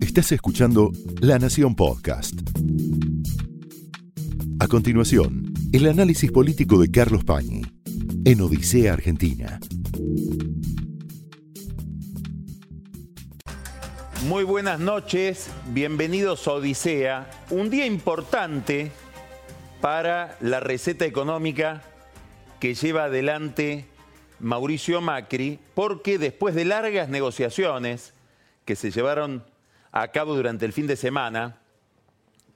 Estás escuchando La Nación Podcast. A continuación, el análisis político de Carlos Pañi en Odisea Argentina. Muy buenas noches, bienvenidos a Odisea, un día importante para la receta económica que lleva adelante Mauricio Macri, porque después de largas negociaciones que se llevaron a cabo durante el fin de semana,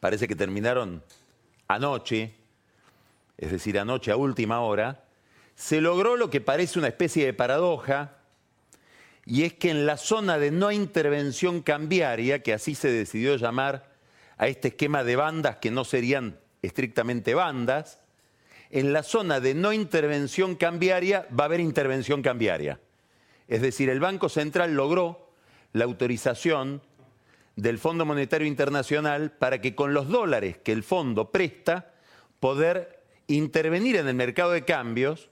parece que terminaron anoche, es decir, anoche a última hora, se logró lo que parece una especie de paradoja, y es que en la zona de no intervención cambiaria, que así se decidió llamar a este esquema de bandas que no serían estrictamente bandas, en la zona de no intervención cambiaria va a haber intervención cambiaria. Es decir, el Banco Central logró la autorización del Fondo Monetario Internacional para que con los dólares que el fondo presta, poder intervenir en el mercado de cambios.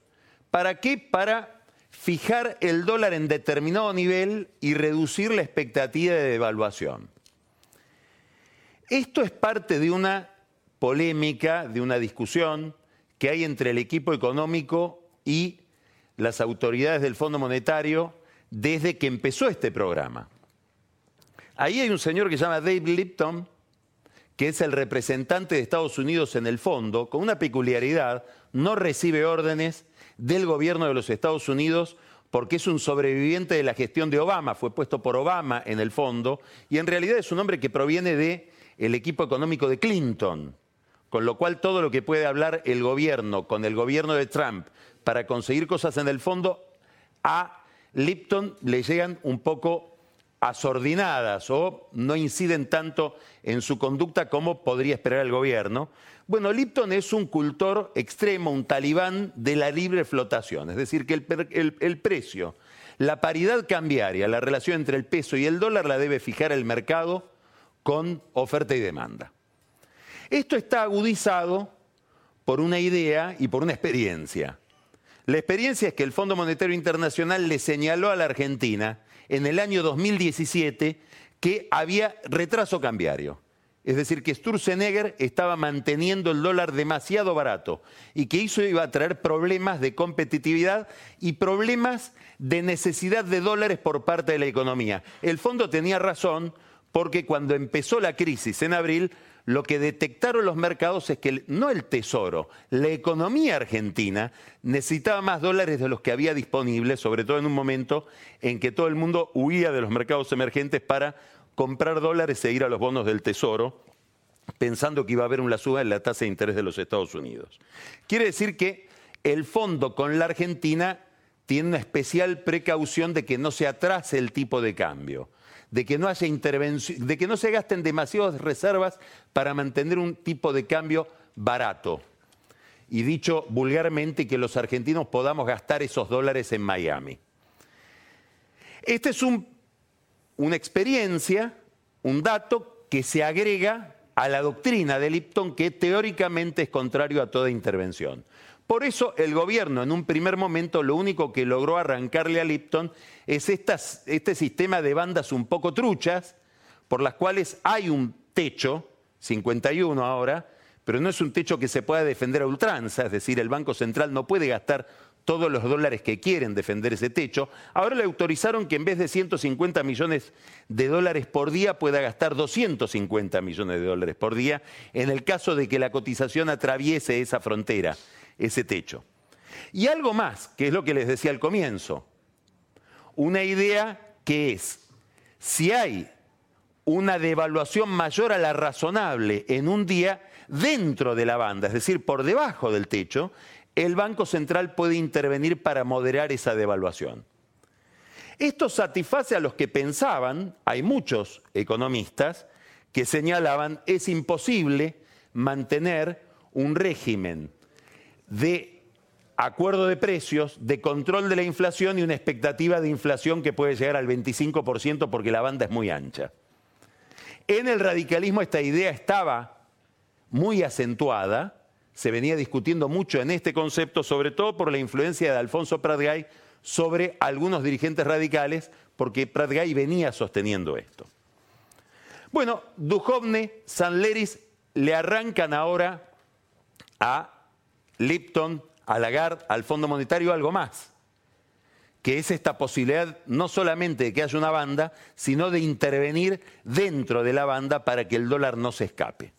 ¿Para qué? Para fijar el dólar en determinado nivel y reducir la expectativa de devaluación. Esto es parte de una polémica, de una discusión que hay entre el equipo económico y las autoridades del Fondo Monetario desde que empezó este programa. Ahí hay un señor que se llama Dave Lipton, que es el representante de Estados Unidos en el fondo, con una peculiaridad, no recibe órdenes del gobierno de los Estados Unidos porque es un sobreviviente de la gestión de Obama, fue puesto por Obama en el fondo, y en realidad es un hombre que proviene del equipo económico de Clinton, con lo cual todo lo que puede hablar el gobierno con el gobierno de Trump para conseguir cosas en el fondo, a Lipton le llegan un poco asordinadas o no inciden tanto en su conducta como podría esperar el gobierno. Bueno, Lipton es un cultor extremo, un talibán de la libre flotación, es decir, que el, precio, la paridad cambiaria, la relación entre el peso y el dólar la debe fijar el mercado con oferta y demanda. Esto está agudizado por una idea y por una experiencia. La experiencia es que el Fondo Monetario Internacional le señaló a la Argentina en el año 2017 que había retraso cambiario. Es decir, que Sturzenegger estaba manteniendo el dólar demasiado barato y que eso iba a traer problemas de competitividad y problemas de necesidad de dólares por parte de la economía. El fondo tenía razón porque cuando empezó la crisis en abril, lo que detectaron los mercados es que no el tesoro, la economía argentina necesitaba más dólares de los que había disponibles, sobre todo en un momento en que todo el mundo huía de los mercados emergentes para comprar dólares e ir a los bonos del tesoro, pensando que iba a haber una suba en la tasa de interés de los Estados Unidos. Quiere decir que el fondo con la Argentina tiene una especial precaución de que no se atrase el tipo de cambio de que no haya intervención, de que no se gasten demasiadas reservas para mantener un tipo de cambio barato. Y dicho vulgarmente, que los argentinos podamos gastar esos dólares en Miami. Esta es una experiencia, un dato que se agrega a la doctrina de Lipton que teóricamente es contrario a toda intervención. Por eso el gobierno en un primer momento lo único que logró arrancarle a Lipton es este sistema de bandas un poco truchas, por las cuales hay un techo, 51 ahora, pero no es un techo que se pueda defender a ultranza, es decir, el Banco Central no puede gastar todos los dólares que quieren defender ese techo. Ahora le autorizaron que en vez de 150 millones de dólares por día pueda gastar 250 millones de dólares por día en el caso de que la cotización atraviese esa frontera ese techo. Y algo más, que es lo que les decía al comienzo. Una idea que es, si hay una devaluación mayor a la razonable en un día dentro de la banda, es decir, por debajo del techo, el Banco Central puede intervenir para moderar esa devaluación. Esto satisface a los que pensaban, hay muchos economistas que señalaban, es imposible mantener un régimen de acuerdo de precios, de control de la inflación y una expectativa de inflación que puede llegar al 25% porque la banda es muy ancha. En el radicalismo esta idea estaba muy acentuada, se venía discutiendo mucho en este concepto, sobre todo por la influencia de Alfonso Pratgay sobre algunos dirigentes radicales, porque Pratgay venía sosteniendo esto. Bueno, Duhovne, Sanleris le arrancan ahora a Lipton, a Lagarde, al Fondo Monetario algo más, que es esta posibilidad no solamente de que haya una banda, sino de intervenir dentro de la banda para que el dólar no se escape.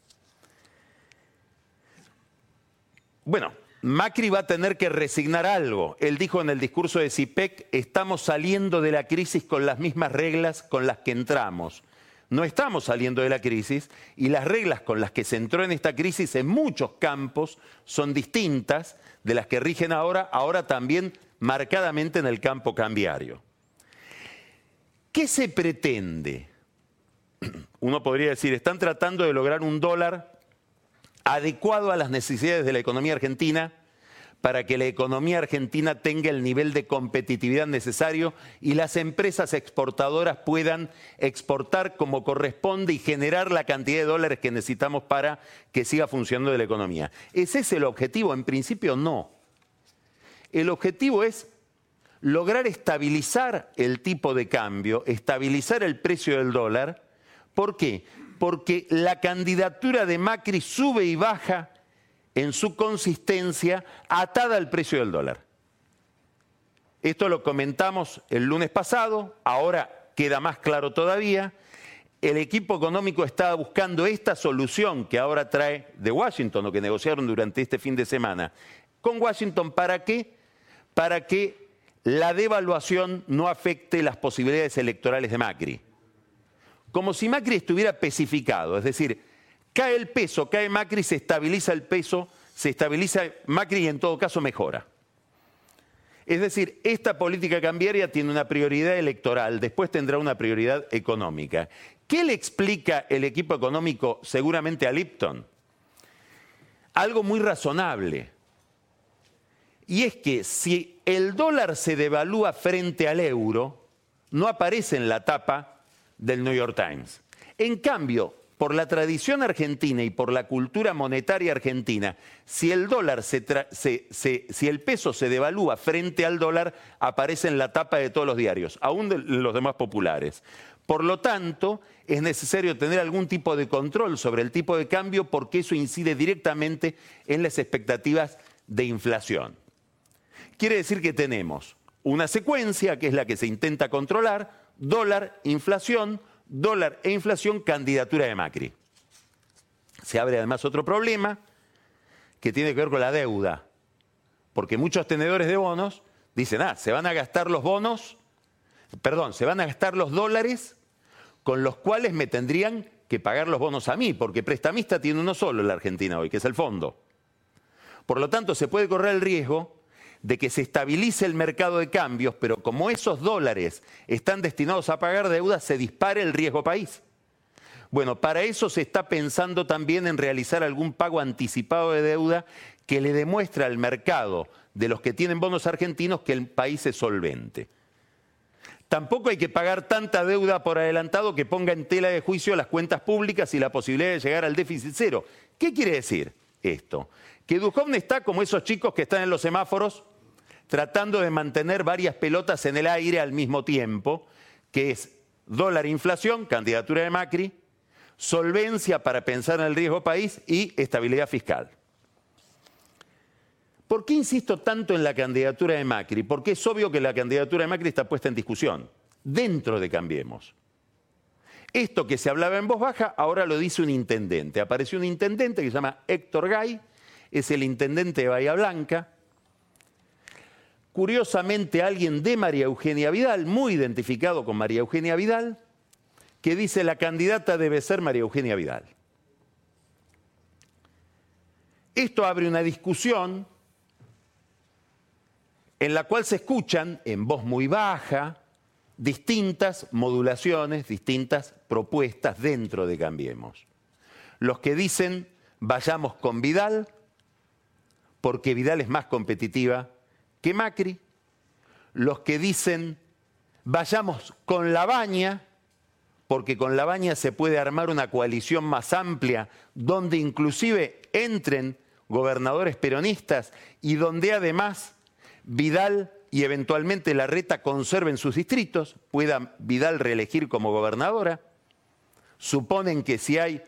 Bueno, Macri va a tener que resignar algo. Él dijo en el discurso de CIPEC, estamos saliendo de la crisis con las mismas reglas con las que entramos. No estamos saliendo de la crisis y las reglas con las que se entró en esta crisis en muchos campos son distintas de las que rigen ahora, ahora también marcadamente en el campo cambiario. ¿Qué se pretende? Uno podría decir, están tratando de lograr un dólar adecuado a las necesidades de la economía argentina para que la economía argentina tenga el nivel de competitividad necesario y las empresas exportadoras puedan exportar como corresponde y generar la cantidad de dólares que necesitamos para que siga funcionando la economía. ¿Ese es el objetivo? En principio no. El objetivo es lograr estabilizar el tipo de cambio, estabilizar el precio del dólar. ¿Por qué? porque la candidatura de Macri sube y baja en su consistencia atada al precio del dólar. Esto lo comentamos el lunes pasado, ahora queda más claro todavía. El equipo económico está buscando esta solución que ahora trae de Washington o que negociaron durante este fin de semana con Washington. ¿Para qué? Para que la devaluación no afecte las posibilidades electorales de Macri como si Macri estuviera especificado, es decir, cae el peso, cae Macri, se estabiliza el peso, se estabiliza Macri y en todo caso mejora. Es decir, esta política cambiaria tiene una prioridad electoral, después tendrá una prioridad económica. ¿Qué le explica el equipo económico seguramente a Lipton? Algo muy razonable. Y es que si el dólar se devalúa frente al euro, no aparece en la tapa del New York Times. En cambio, por la tradición argentina y por la cultura monetaria argentina, si el dólar si el peso se devalúa frente al dólar, aparece en la tapa de todos los diarios, aún de los demás populares. Por lo tanto, es necesario tener algún tipo de control sobre el tipo de cambio porque eso incide directamente en las expectativas de inflación. Quiere decir que tenemos una secuencia, que es la que se intenta controlar, dólar, inflación, dólar e inflación, candidatura de Macri. Se abre además otro problema que tiene que ver con la deuda, porque muchos tenedores de bonos dicen, ah, se van a gastar los bonos, perdón, se van a gastar los dólares con los cuales me tendrían que pagar los bonos a mí, porque prestamista tiene uno solo en la Argentina hoy, que es el fondo. Por lo tanto, se puede correr el riesgo de que se estabilice el mercado de cambios, pero como esos dólares están destinados a pagar deudas, se dispare el riesgo país. Bueno, para eso se está pensando también en realizar algún pago anticipado de deuda que le demuestre al mercado de los que tienen bonos argentinos que el país es solvente. Tampoco hay que pagar tanta deuda por adelantado que ponga en tela de juicio las cuentas públicas y la posibilidad de llegar al déficit cero. ¿Qué quiere decir esto? Que Duhovne está como esos chicos que están en los semáforos tratando de mantener varias pelotas en el aire al mismo tiempo, que es dólar inflación, candidatura de Macri, solvencia para pensar en el riesgo país y estabilidad fiscal. ¿Por qué insisto tanto en la candidatura de Macri? Porque es obvio que la candidatura de Macri está puesta en discusión, dentro de Cambiemos. Esto que se hablaba en voz baja, ahora lo dice un intendente. Apareció un intendente que se llama Héctor Gay, es el intendente de Bahía Blanca. Curiosamente, alguien de María Eugenia Vidal, muy identificado con María Eugenia Vidal, que dice la candidata debe ser María Eugenia Vidal. Esto abre una discusión en la cual se escuchan en voz muy baja distintas modulaciones, distintas propuestas dentro de Cambiemos. Los que dicen vayamos con Vidal porque Vidal es más competitiva que Macri, los que dicen vayamos con la baña, porque con la baña se puede armar una coalición más amplia, donde inclusive entren gobernadores peronistas y donde además Vidal y eventualmente la reta conserven sus distritos, pueda Vidal reelegir como gobernadora. Suponen que si hay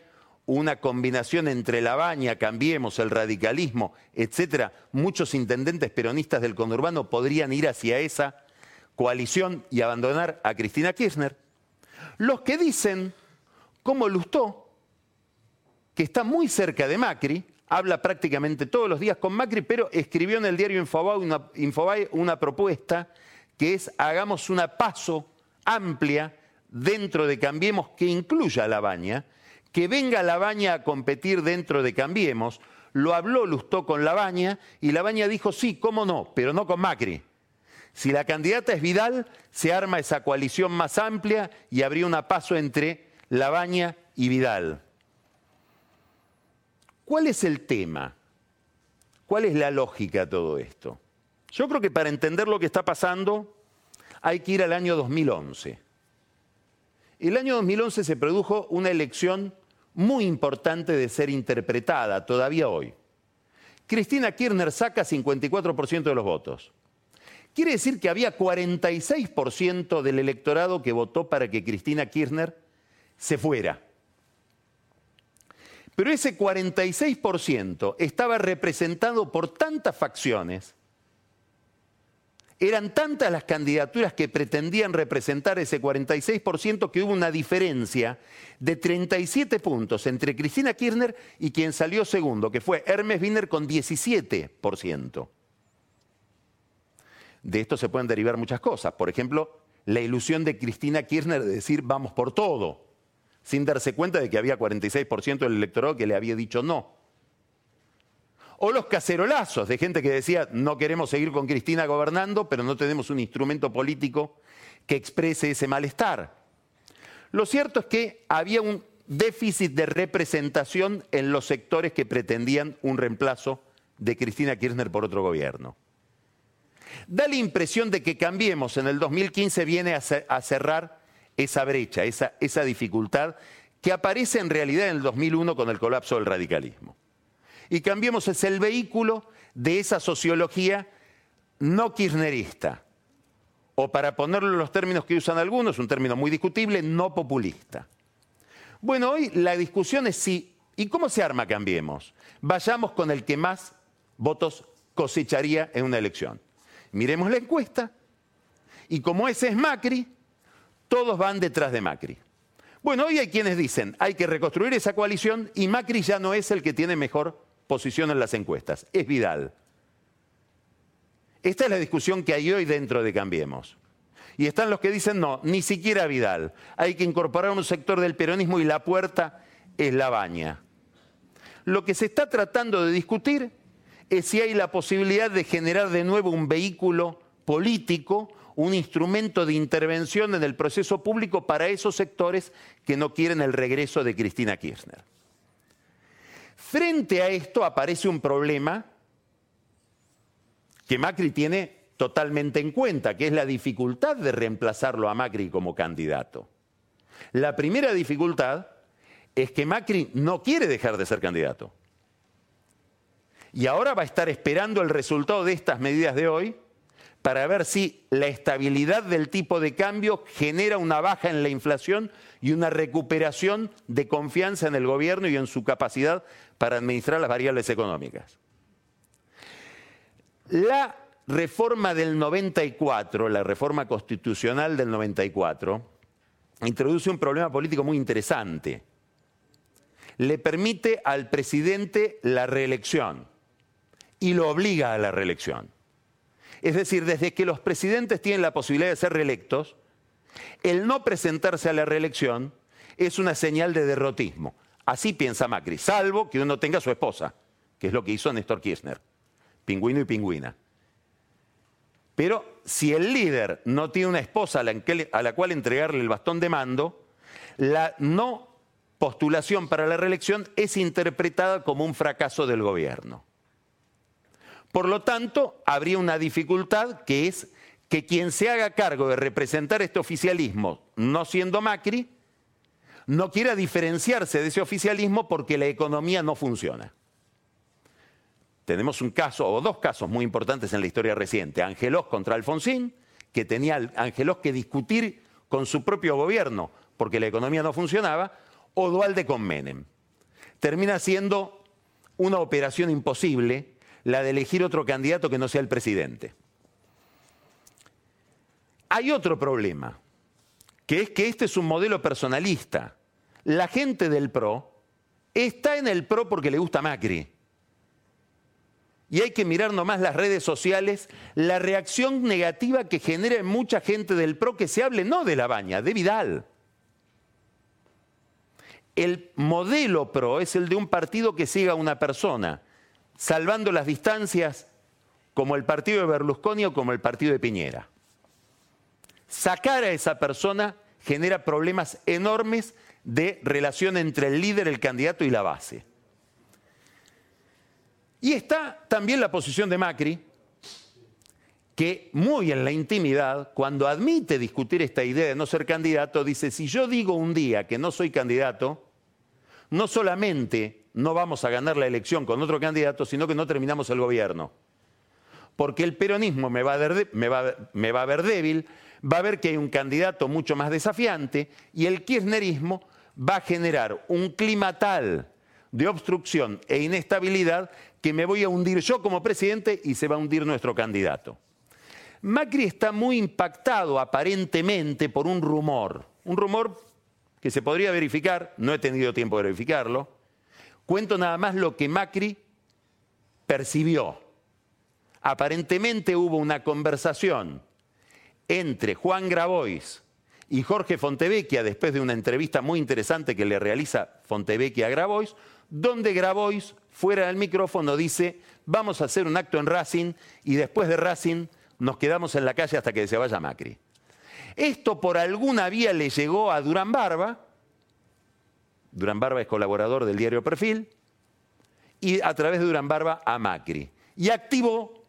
una combinación entre la baña, Cambiemos, el radicalismo, etcétera, muchos intendentes peronistas del conurbano podrían ir hacia esa coalición y abandonar a Cristina Kirchner. Los que dicen, como Lustó, que está muy cerca de Macri, habla prácticamente todos los días con Macri, pero escribió en el diario Infobae una, propuesta que es hagamos una paso amplia dentro de Cambiemos que incluya la baña, que venga la baña a competir dentro de Cambiemos. Lo habló Lustó con la baña y la baña dijo sí, cómo no, pero no con Macri. Si la candidata es Vidal, se arma esa coalición más amplia y habría una paso entre la baña y Vidal. ¿Cuál es el tema? ¿Cuál es la lógica de todo esto? Yo creo que para entender lo que está pasando hay que ir al año 2011. El año 2011 se produjo una elección muy importante de ser interpretada todavía hoy. Cristina Kirchner saca 54% de los votos. Quiere decir que había 46% del electorado que votó para que Cristina Kirchner se fuera. Pero ese 46% estaba representado por tantas facciones, eran tantas las candidaturas que pretendían representar ese 46% que hubo una diferencia de 37 puntos entre Cristina Kirchner y quien salió segundo, que fue Hermes Wiener con 17%. De esto se pueden derivar muchas cosas. Por ejemplo, la ilusión de Cristina Kirchner de decir vamos por todo sin darse cuenta de que había 46% del electorado que le había dicho no. O los cacerolazos de gente que decía, no queremos seguir con Cristina gobernando, pero no tenemos un instrumento político que exprese ese malestar. Lo cierto es que había un déficit de representación en los sectores que pretendían un reemplazo de Cristina Kirchner por otro gobierno. Da la impresión de que Cambiemos en el 2015 viene a cerrar esa brecha, esa, esa dificultad que aparece en realidad en el 2001 con el colapso del radicalismo. Y Cambiemos es el vehículo de esa sociología no kirchnerista, o para ponerlo en los términos que usan algunos, un término muy discutible, no populista. Bueno, hoy la discusión es si, ¿y cómo se arma Cambiemos? Vayamos con el que más votos cosecharía en una elección. Miremos la encuesta, y como ese es Macri, todos van detrás de Macri. Bueno, hoy hay quienes dicen, hay que reconstruir esa coalición y Macri ya no es el que tiene mejor posición en las encuestas, es Vidal. Esta es la discusión que hay hoy dentro de Cambiemos. Y están los que dicen, no, ni siquiera Vidal. Hay que incorporar un sector del peronismo y la puerta es la baña. Lo que se está tratando de discutir es si hay la posibilidad de generar de nuevo un vehículo político un instrumento de intervención en el proceso público para esos sectores que no quieren el regreso de Cristina Kirchner. Frente a esto aparece un problema que Macri tiene totalmente en cuenta, que es la dificultad de reemplazarlo a Macri como candidato. La primera dificultad es que Macri no quiere dejar de ser candidato. Y ahora va a estar esperando el resultado de estas medidas de hoy para ver si la estabilidad del tipo de cambio genera una baja en la inflación y una recuperación de confianza en el gobierno y en su capacidad para administrar las variables económicas. La reforma del 94, la reforma constitucional del 94, introduce un problema político muy interesante. Le permite al presidente la reelección y lo obliga a la reelección. Es decir, desde que los presidentes tienen la posibilidad de ser reelectos, el no presentarse a la reelección es una señal de derrotismo. Así piensa Macri, salvo que uno tenga su esposa, que es lo que hizo Néstor Kirchner, pingüino y pingüina. Pero si el líder no tiene una esposa a la, a la cual entregarle el bastón de mando, la no postulación para la reelección es interpretada como un fracaso del gobierno. Por lo tanto, habría una dificultad que es que quien se haga cargo de representar este oficialismo, no siendo Macri, no quiera diferenciarse de ese oficialismo porque la economía no funciona. tenemos un caso o dos casos muy importantes en la historia reciente. Angelos contra Alfonsín, que tenía Angelos que discutir con su propio gobierno porque la economía no funcionaba, o Dualde con Menem. Termina siendo una operación imposible la de elegir otro candidato que no sea el presidente. Hay otro problema, que es que este es un modelo personalista. La gente del PRO está en el PRO porque le gusta Macri. Y hay que mirar nomás las redes sociales, la reacción negativa que genera en mucha gente del PRO que se hable no de la baña, de Vidal. El modelo PRO es el de un partido que siga a una persona, salvando las distancias como el partido de Berlusconi o como el partido de Piñera. Sacar a esa persona genera problemas enormes de relación entre el líder, el candidato y la base. Y está también la posición de Macri, que muy en la intimidad, cuando admite discutir esta idea de no ser candidato, dice, si yo digo un día que no soy candidato, no solamente no vamos a ganar la elección con otro candidato, sino que no terminamos el gobierno. Porque el peronismo me va a ver, débil, va a ver que hay un candidato mucho más desafiante y el kirchnerismo va a generar un clima tal de obstrucción e inestabilidad que me voy a hundir yo como presidente y se va a hundir nuestro candidato. Macri está muy impactado aparentemente por un rumor, un rumor que se podría verificar, no he tenido tiempo de verificarlo, cuento nada más lo que Macri percibió. Aparentemente hubo una conversación entre Juan Grabois y Jorge Fontevecchia, después de una entrevista muy interesante que le realiza Fontevecchia a Grabois, donde Grabois, fuera del micrófono, dice, vamos a hacer un acto en Racing y después de Racing nos quedamos en la calle hasta que se vaya Macri. Esto por alguna vía le llegó a Durán Barba, Durán Barba es colaborador del diario Perfil, y a través de Durán Barba a Macri. Y activó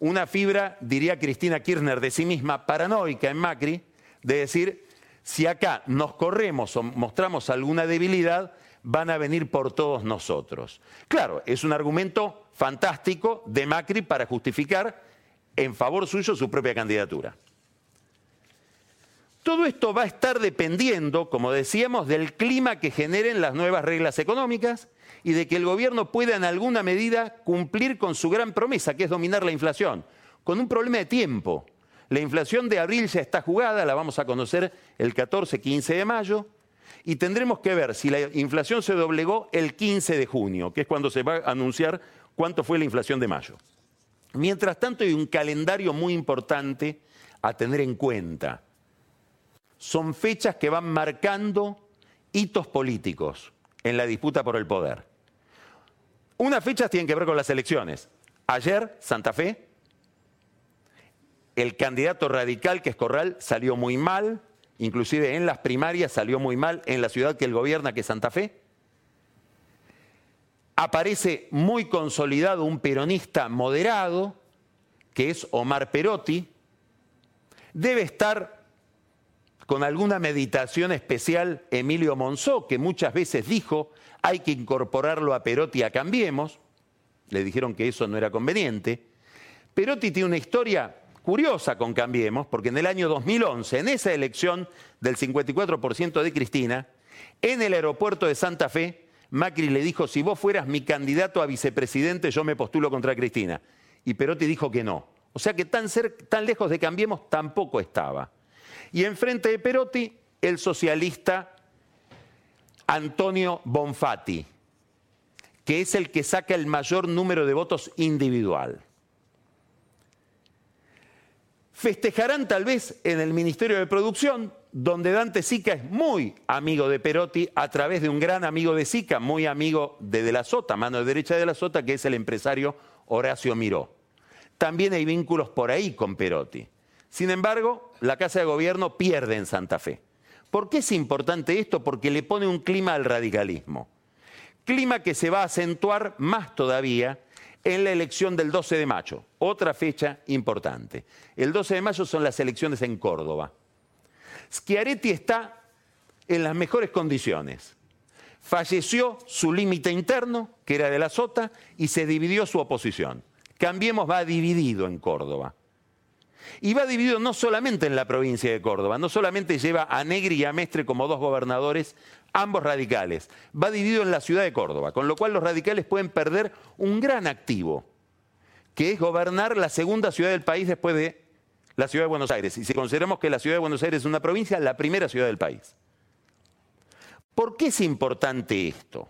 una fibra, diría Cristina Kirchner, de sí misma, paranoica en Macri, de decir, si acá nos corremos o mostramos alguna debilidad, van a venir por todos nosotros. Claro, es un argumento fantástico de Macri para justificar en favor suyo su propia candidatura. Todo esto va a estar dependiendo, como decíamos, del clima que generen las nuevas reglas económicas y de que el gobierno pueda en alguna medida cumplir con su gran promesa, que es dominar la inflación, con un problema de tiempo. La inflación de abril ya está jugada, la vamos a conocer el 14-15 de mayo, y tendremos que ver si la inflación se doblegó el 15 de junio, que es cuando se va a anunciar cuánto fue la inflación de mayo. Mientras tanto, hay un calendario muy importante a tener en cuenta son fechas que van marcando hitos políticos en la disputa por el poder. Unas fechas tienen que ver con las elecciones. Ayer, Santa Fe, el candidato radical que es Corral salió muy mal, inclusive en las primarias salió muy mal en la ciudad que él gobierna, que es Santa Fe. Aparece muy consolidado un peronista moderado, que es Omar Perotti. Debe estar con alguna meditación especial Emilio Monzó, que muchas veces dijo, hay que incorporarlo a Perotti a Cambiemos. Le dijeron que eso no era conveniente. Perotti tiene una historia curiosa con Cambiemos, porque en el año 2011, en esa elección del 54% de Cristina, en el aeropuerto de Santa Fe, Macri le dijo, si vos fueras mi candidato a vicepresidente, yo me postulo contra Cristina. Y Perotti dijo que no. O sea que tan, tan lejos de Cambiemos tampoco estaba. Y enfrente de Perotti, el socialista Antonio Bonfatti, que es el que saca el mayor número de votos individual. Festejarán tal vez en el Ministerio de Producción, donde Dante Sica es muy amigo de Perotti a través de un gran amigo de Sica, muy amigo de De la Sota, mano derecha de la Sota, que es el empresario Horacio Miró. También hay vínculos por ahí con Perotti. Sin embargo, la Casa de Gobierno pierde en Santa Fe. ¿Por qué es importante esto? Porque le pone un clima al radicalismo. Clima que se va a acentuar más todavía en la elección del 12 de mayo, otra fecha importante. El 12 de mayo son las elecciones en Córdoba. Schiaretti está en las mejores condiciones. Falleció su límite interno, que era de la Sota, y se dividió su oposición. Cambiemos va dividido en Córdoba. Y va dividido no solamente en la provincia de Córdoba, no solamente lleva a Negri y a Mestre como dos gobernadores, ambos radicales, va dividido en la ciudad de Córdoba, con lo cual los radicales pueden perder un gran activo, que es gobernar la segunda ciudad del país después de la ciudad de Buenos Aires. Y si consideramos que la ciudad de Buenos Aires es una provincia, la primera ciudad del país. ¿Por qué es importante esto?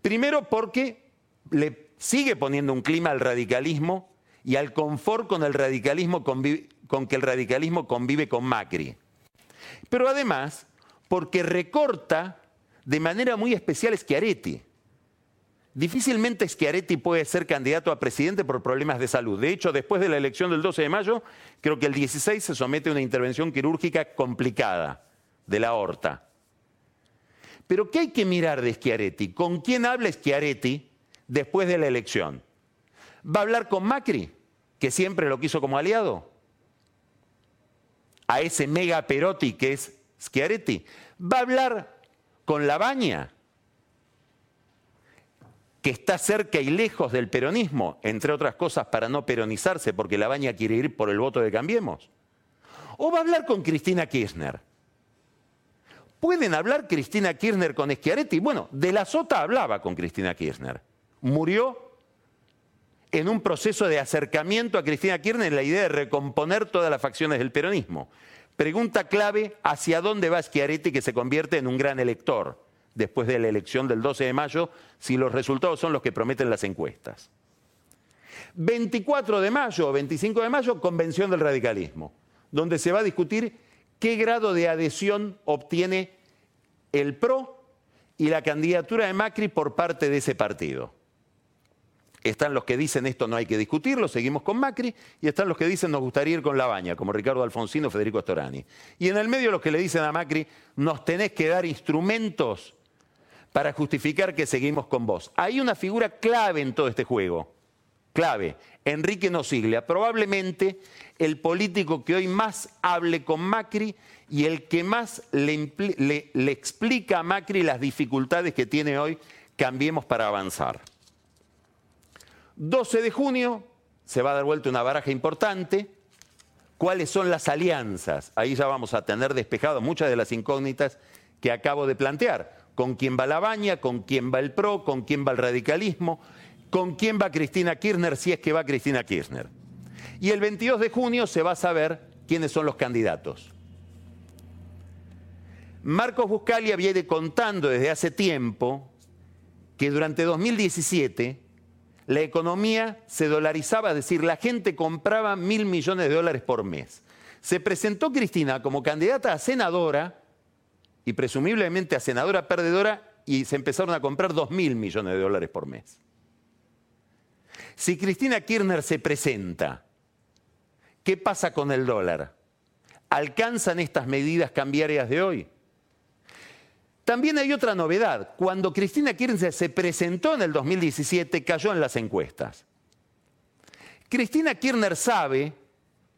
Primero porque le sigue poniendo un clima al radicalismo y al confort con el radicalismo con que el radicalismo convive con Macri. Pero además, porque recorta de manera muy especial Schiaretti. Difícilmente Schiaretti puede ser candidato a presidente por problemas de salud. De hecho, después de la elección del 12 de mayo, creo que el 16 se somete a una intervención quirúrgica complicada de la aorta. Pero ¿qué hay que mirar de Schiaretti? ¿Con quién habla Schiaretti después de la elección? ¿Va a hablar con Macri? Que siempre lo quiso como aliado, a ese mega Perotti que es Schiaretti, va a hablar con Labaña, que está cerca y lejos del peronismo, entre otras cosas para no peronizarse, porque Labaña quiere ir por el voto de Cambiemos. O va a hablar con Cristina Kirchner. ¿Pueden hablar Cristina Kirchner con Schiaretti? Bueno, de la Sota hablaba con Cristina Kirchner. Murió en un proceso de acercamiento a Cristina Kirchner la idea de recomponer todas las facciones del peronismo. Pregunta clave, ¿hacia dónde va Schiaretti que se convierte en un gran elector después de la elección del 12 de mayo si los resultados son los que prometen las encuestas? 24 de mayo o 25 de mayo, convención del radicalismo, donde se va a discutir qué grado de adhesión obtiene el PRO y la candidatura de Macri por parte de ese partido. Están los que dicen esto no hay que discutirlo, seguimos con Macri, y están los que dicen nos gustaría ir con la baña, como Ricardo Alfonsino, Federico Storani. Y en el medio los que le dicen a Macri, nos tenés que dar instrumentos para justificar que seguimos con vos. Hay una figura clave en todo este juego, clave, Enrique Nosiglia, probablemente el político que hoy más hable con Macri y el que más le, le explica a Macri las dificultades que tiene hoy Cambiemos para avanzar. 12 de junio se va a dar vuelta una baraja importante. ¿Cuáles son las alianzas? Ahí ya vamos a tener despejado muchas de las incógnitas que acabo de plantear. ¿Con quién va la baña? ¿Con quién va el PRO? ¿Con quién va el radicalismo? ¿Con quién va Cristina Kirchner si es que va Cristina Kirchner? Y el 22 de junio se va a saber quiénes son los candidatos. Marcos Buscalia viene contando desde hace tiempo que durante 2017 la economía se dolarizaba, es decir, la gente compraba mil millones de dólares por mes. Se presentó Cristina como candidata a senadora y presumiblemente a senadora perdedora y se empezaron a comprar dos mil millones de dólares por mes. Si Cristina Kirchner se presenta, ¿qué pasa con el dólar? ¿Alcanzan estas medidas cambiarias de hoy? También hay otra novedad. Cuando Cristina Kirchner se presentó en el 2017, cayó en las encuestas. Cristina Kirchner sabe,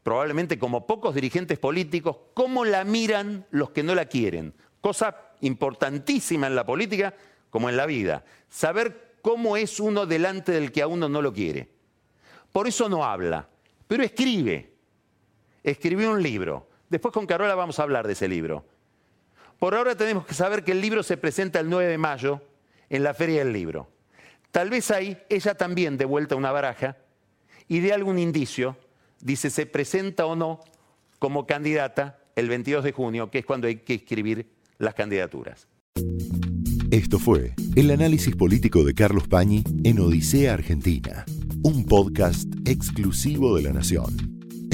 probablemente como pocos dirigentes políticos, cómo la miran los que no la quieren. Cosa importantísima en la política como en la vida. Saber cómo es uno delante del que a uno no lo quiere. Por eso no habla, pero escribe. Escribió un libro. Después con Carola vamos a hablar de ese libro. Por ahora tenemos que saber que el libro se presenta el 9 de mayo en la Feria del Libro. Tal vez ahí ella también de vuelta una baraja y de algún indicio, dice, se presenta o no como candidata el 22 de junio, que es cuando hay que escribir las candidaturas. Esto fue el análisis político de Carlos Pañi en Odisea Argentina, un podcast exclusivo de la Nación.